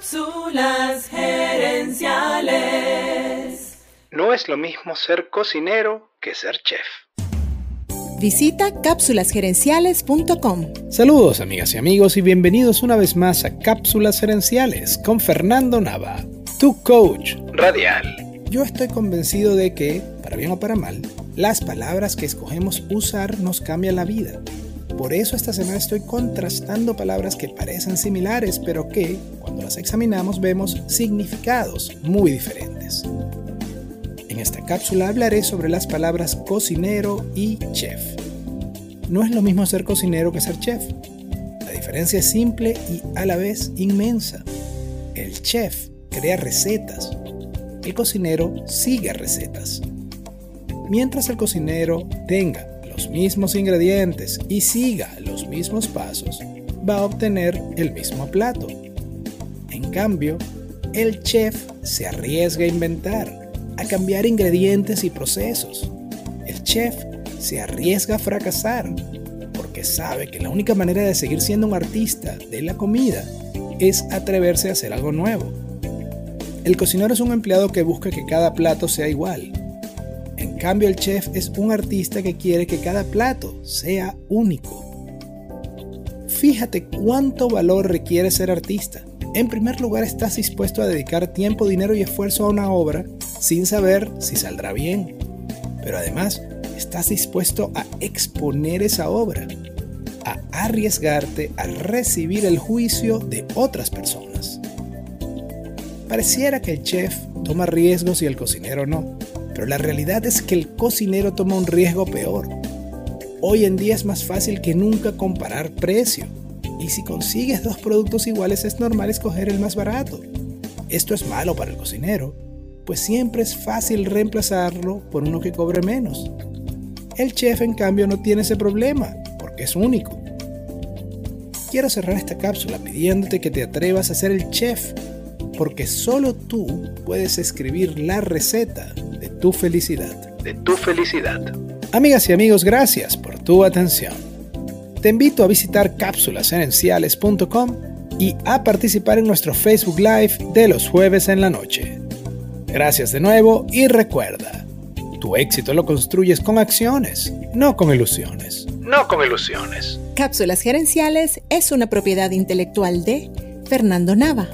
Cápsulas gerenciales. No es lo mismo ser cocinero que ser chef. Visita cápsulasgerenciales.com. Saludos amigas y amigos y bienvenidos una vez más a Cápsulas Gerenciales con Fernando Nava, tu coach radial. Yo estoy convencido de que, para bien o para mal, las palabras que escogemos usar nos cambian la vida. Por eso esta semana estoy contrastando palabras que parecen similares, pero que, cuando las examinamos, vemos significados muy diferentes. En esta cápsula hablaré sobre las palabras cocinero y chef. No es lo mismo ser cocinero que ser chef. La diferencia es simple y a la vez inmensa. El chef crea recetas. El cocinero sigue recetas. Mientras el cocinero tenga mismos ingredientes y siga los mismos pasos, va a obtener el mismo plato. En cambio, el chef se arriesga a inventar, a cambiar ingredientes y procesos. El chef se arriesga a fracasar, porque sabe que la única manera de seguir siendo un artista de la comida es atreverse a hacer algo nuevo. El cocinero es un empleado que busca que cada plato sea igual, cambio el chef es un artista que quiere que cada plato sea único. Fíjate cuánto valor requiere ser artista. En primer lugar estás dispuesto a dedicar tiempo, dinero y esfuerzo a una obra sin saber si saldrá bien. Pero además estás dispuesto a exponer esa obra, a arriesgarte a recibir el juicio de otras personas. Pareciera que el chef toma riesgos y el cocinero no pero la realidad es que el cocinero toma un riesgo peor. Hoy en día es más fácil que nunca comparar precio, y si consigues dos productos iguales es normal escoger el más barato. Esto es malo para el cocinero, pues siempre es fácil reemplazarlo por uno que cobre menos. El chef en cambio no tiene ese problema, porque es único. Quiero cerrar esta cápsula pidiéndote que te atrevas a ser el chef, porque solo tú puedes escribir la receta tu felicidad. De tu felicidad. Amigas y amigos, gracias por tu atención. Te invito a visitar cápsulasenenciales.com y a participar en nuestro Facebook Live de los jueves en la noche. Gracias de nuevo y recuerda, tu éxito lo construyes con acciones, no con ilusiones. No con ilusiones. Cápsulas Gerenciales es una propiedad intelectual de Fernando Nava.